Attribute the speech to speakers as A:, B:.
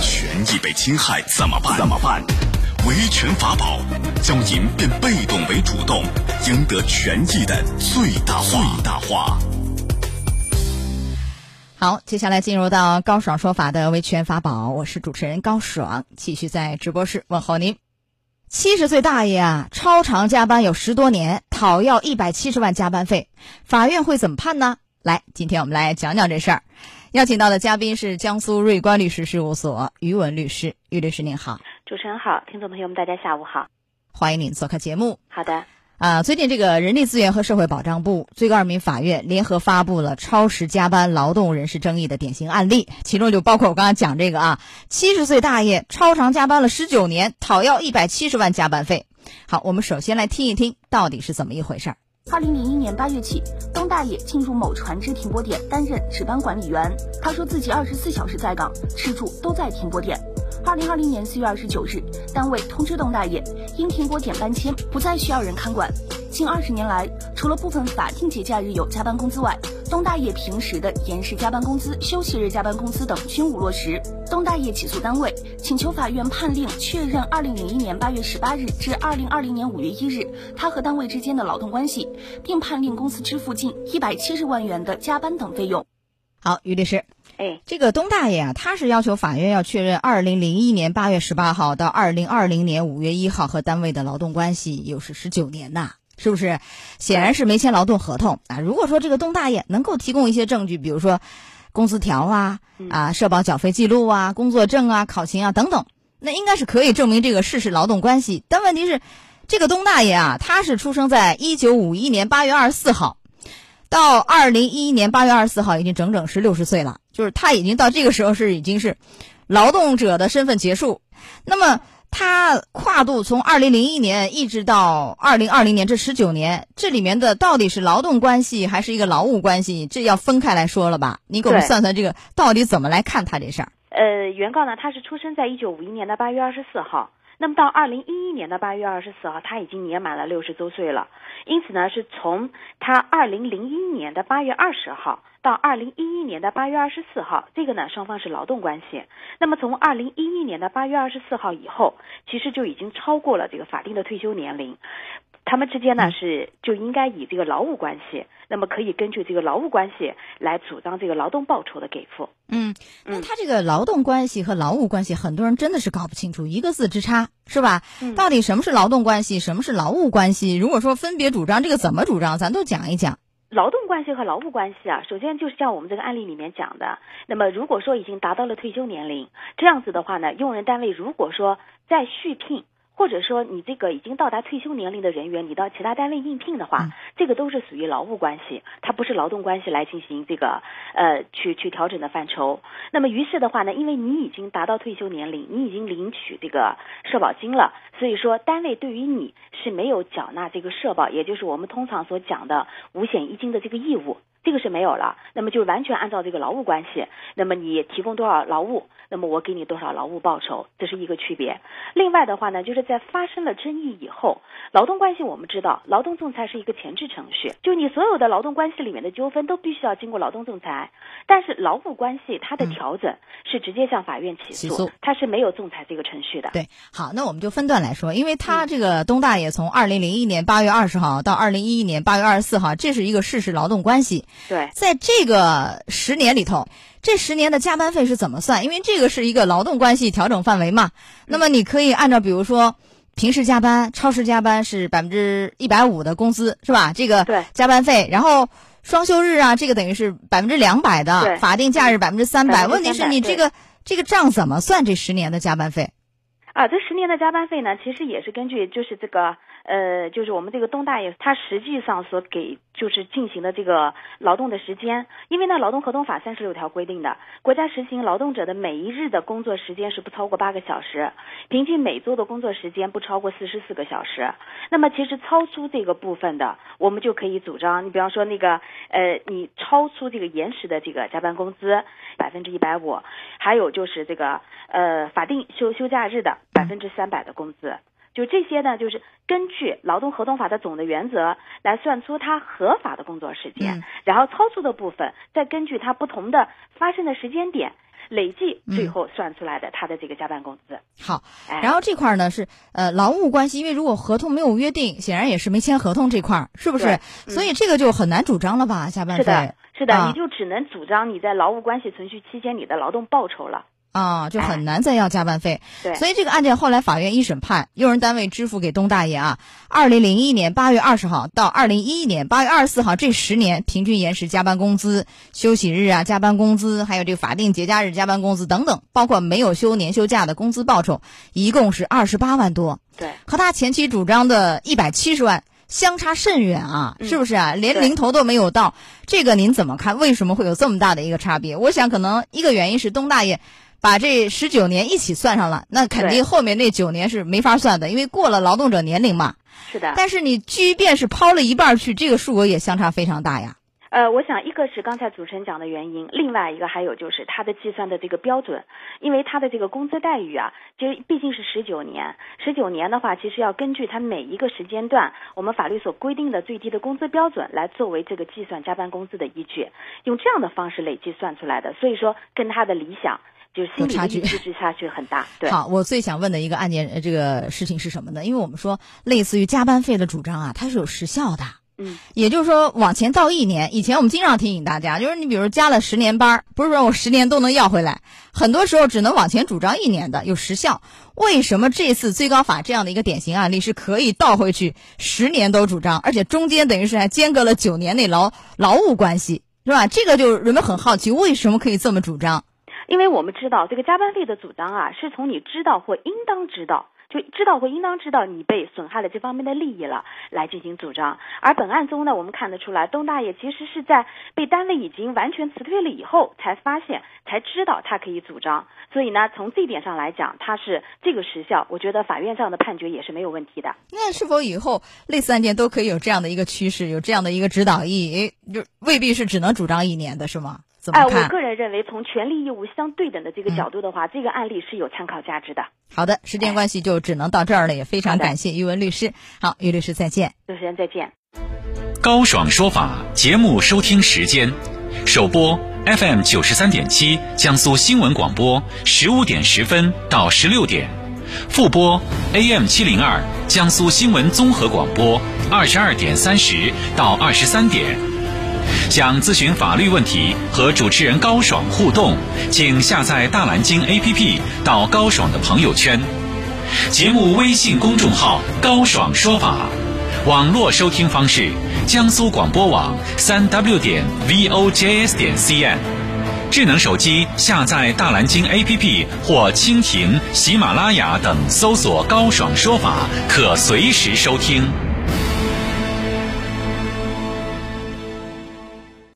A: 权益被侵害怎么办？怎么办？维权法宝，教您变被动为主动，赢得权益的最大化。最大化。
B: 好，接下来进入到高爽说法的维权法宝，我是主持人高爽，继续在直播室问候您。七十岁大爷啊，超长加班有十多年，讨要一百七十万加班费，法院会怎么判呢？来，今天我们来讲讲这事儿。邀请到的嘉宾是江苏瑞观律师事务所于文律师，于律师您好，
C: 主持人好，听众朋友们大家下午好，
B: 欢迎您做客节目。
C: 好的。
B: 啊，最近这个人力资源和社会保障部、最高人民法院联合发布了超时加班劳动人事争议的典型案例，其中就包括我刚刚讲这个啊，七十岁大爷超长加班了十九年，讨要一百七十万加班费。好，我们首先来听一听到底是怎么一回事儿。
D: 二零零一年八月起，东大爷进入某船只停泊点担任值班管理员，他说自己二十四小时在岗，吃住都在停泊点。二零二零年四月二十九日，单位通知东大爷，因停泊点搬迁，不再需要人看管。近二十年来，除了部分法定节假日有加班工资外，东大爷平时的延时加班工资、休息日加班工资等均无落实。东大爷起诉单位，请求法院判令确认二零零一年八月十八日至二零二零年五月一日他和单位之间的劳动关系，并判令公司支付近一百七十万元的加班等费用。
B: 好，于律师。
C: 哎，
B: 这个东大爷啊，他是要求法院要确认二零零一年八月十八号到二零二零年五月一号和单位的劳动关系又是十九年呐，是不是？显然是没签劳动合同啊。如果说这个东大爷能够提供一些证据，比如说工资条啊、啊社保缴费记录啊、工作证啊、考勤啊等等，那应该是可以证明这个事实劳动关系。但问题是，这个东大爷啊，他是出生在一九五一年八月二十四号。到二零一一年八月二十四号，已经整整是六十岁了。就是他已经到这个时候是已经是劳动者的身份结束。那么他跨度从二零零一年一直到二零二零年这十九年，这里面的到底是劳动关系还是一个劳务关系？这要分开来说了吧？你给我们算算这个到底怎么来看他这事儿？
C: 呃，原告呢，他是出生在一九五一年的八月二十四号。那么到二零一一年的八月二十四号，他已经年满了六十周岁了。因此呢，是从他二零零一年的八月二十号到二零一一年的八月二十四号，这个呢双方是劳动关系。那么从二零一一年的八月二十四号以后，其实就已经超过了这个法定的退休年龄。他们之间呢是就应该以这个劳务关系，那么可以根据这个劳务关系来主张这个劳动报酬的给付。
B: 嗯，那他这个劳动关系和劳务关系，很多人真的是搞不清楚，一个字之差，是吧？到底什么是劳动关系，什么是劳务关系？如果说分别主张，这个怎么主张？咱都讲一讲。
C: 劳动关系和劳务关系啊，首先就是像我们这个案例里面讲的，那么如果说已经达到了退休年龄，这样子的话呢，用人单位如果说再续聘。或者说你这个已经到达退休年龄的人员，你到其他单位应聘的话，这个都是属于劳务关系，它不是劳动关系来进行这个呃去去调整的范畴。那么于是的话呢，因为你已经达到退休年龄，你已经领取这个社保金了，所以说单位对于你是没有缴纳这个社保，也就是我们通常所讲的五险一金的这个义务。这个是没有了，那么就完全按照这个劳务关系，那么你提供多少劳务，那么我给你多少劳务报酬，这是一个区别。另外的话呢，就是在发生了争议以后，劳动关系我们知道，劳动仲裁是一个前置程序，就你所有的劳动关系里面的纠纷都必须要经过劳动仲裁。但是劳务关系它的调整是直接向法院起诉，它是没有仲裁这个程序的。
B: 对，好，那我们就分段来说，因为他这个东大爷从二零零一年八月二十号到二零一一年八月二十四号，这是一个事实劳动关系。
C: 对，
B: 在这个十年里头，这十年的加班费是怎么算？因为这个是一个劳动关系调整范围嘛。那么你可以按照，比如说平时加班、超时加班是百分之一百五的工资，是吧？这个加班费，然后双休日啊，这个等于是百分之两百的，法定假日百分之三百。问题是你这个这个账怎么算？这十年的加班费？
C: 啊，这十年的加班费呢，其实也是根据就是这个。呃，就是我们这个东大爷，他实际上所给就是进行的这个劳动的时间，因为呢，劳动合同法三十六条规定的，国家实行劳动者的每一日的工作时间是不超过八个小时，平均每周的工作时间不超过四十四个小时。那么其实超出这个部分的，我们就可以主张，你比方说那个呃，你超出这个延时的这个加班工资百分之一百五，还有就是这个呃法定休休假日的百分之三百的工资。就这些呢，就是根据劳动合同法的总的原则来算出他合法的工作时间，然后超出的部分再根据他不同的发生的时间点累计最后算出来的他的这个加班工资。
B: 好，然后这块呢是呃劳务关系，因为如果合同没有约定，显然也是没签合同这块，是不是？所以这个就很难主张了吧？加班费
C: 是的，是的，你就只能主张你在劳务关系存续期间你的劳动报酬了。
B: 啊，就很难再要加班费。
C: 对，
B: 所以这个案件后来法院一审判，用人单位支付给东大爷啊，二零零一年八月二十号到二零一一年八月二十四号这十年平均延时加班工资、休息日啊加班工资，还有这个法定节假日加班工资等等，包括没有休年休假的工资报酬，一共是二十八万多。
C: 对，
B: 和他前期主张的一百七十万相差甚远啊，是不是啊？连零头都没有到，这个您怎么看？为什么会有这么大的一个差别？我想可能一个原因是东大爷。把这十九年一起算上了，那肯定后面那九年是没法算的，因为过了劳动者年龄嘛。
C: 是的。
B: 但是你即便是抛了一半去，这个数额也相差非常大呀。
C: 呃，我想一个是刚才主持人讲的原因，另外一个还有就是他的计算的这个标准，因为他的这个工资待遇啊，就毕竟是十九年，十九年的话，其实要根据他每一个时间段我们法律所规定的最低的工资标准来作为这个计算加班工资的依据，用这样的方式累计算出来的，所以说跟他的理想。就是心理的差距很大。对，
B: 好，我最想问的一个案件，这个事情是什么呢？因为我们说，类似于加班费的主张啊，它是有时效的。
C: 嗯，
B: 也就是说，往前倒一年，以前我们经常提醒大家，就是你比如加了十年班，不是说我十年都能要回来，很多时候只能往前主张一年的，有时效。为什么这次最高法这样的一个典型案例是可以倒回去十年都主张，而且中间等于是还间隔了九年内劳劳务关系，是吧？这个就人们很好奇，为什么可以这么主张？
C: 因为我们知道，这个加班费的主张啊，是从你知道或应当知道，就知道或应当知道你被损害了这方面的利益了，来进行主张。而本案中呢，我们看得出来，东大爷其实是在被单位已经完全辞退了以后，才发现，才知道他可以主张。所以呢，从这一点上来讲，他是这个时效，我觉得法院这样的判决也是没有问题的。
B: 那是否以后类似案件都可以有这样的一个趋势，有这样的一个指导意义？就未必是只能主张一年的，是吗？
C: 哎，我个人认为，从权利义务相对等的这个角度的话，这个案例是有参考价值的。
B: 好的，时间关系就只能到这儿了，也非常感谢于文律师。好，于律师再见。
C: 主持人再见。
A: 高爽说法节目收听时间：首播 FM 九十三点七，江苏新闻广播十五点十分到十六点；复播 AM 七零二，江苏新闻综合广播二十二点三十到二十三点。想咨询法律问题和主持人高爽互动，请下载大蓝鲸 APP 到高爽的朋友圈。节目微信公众号“高爽说法”，网络收听方式：江苏广播网三 W 点 VOJS 点 CN。智能手机下载大蓝鲸 APP 或蜻蜓、喜马拉雅等，搜索“高爽说法”，可随时收听。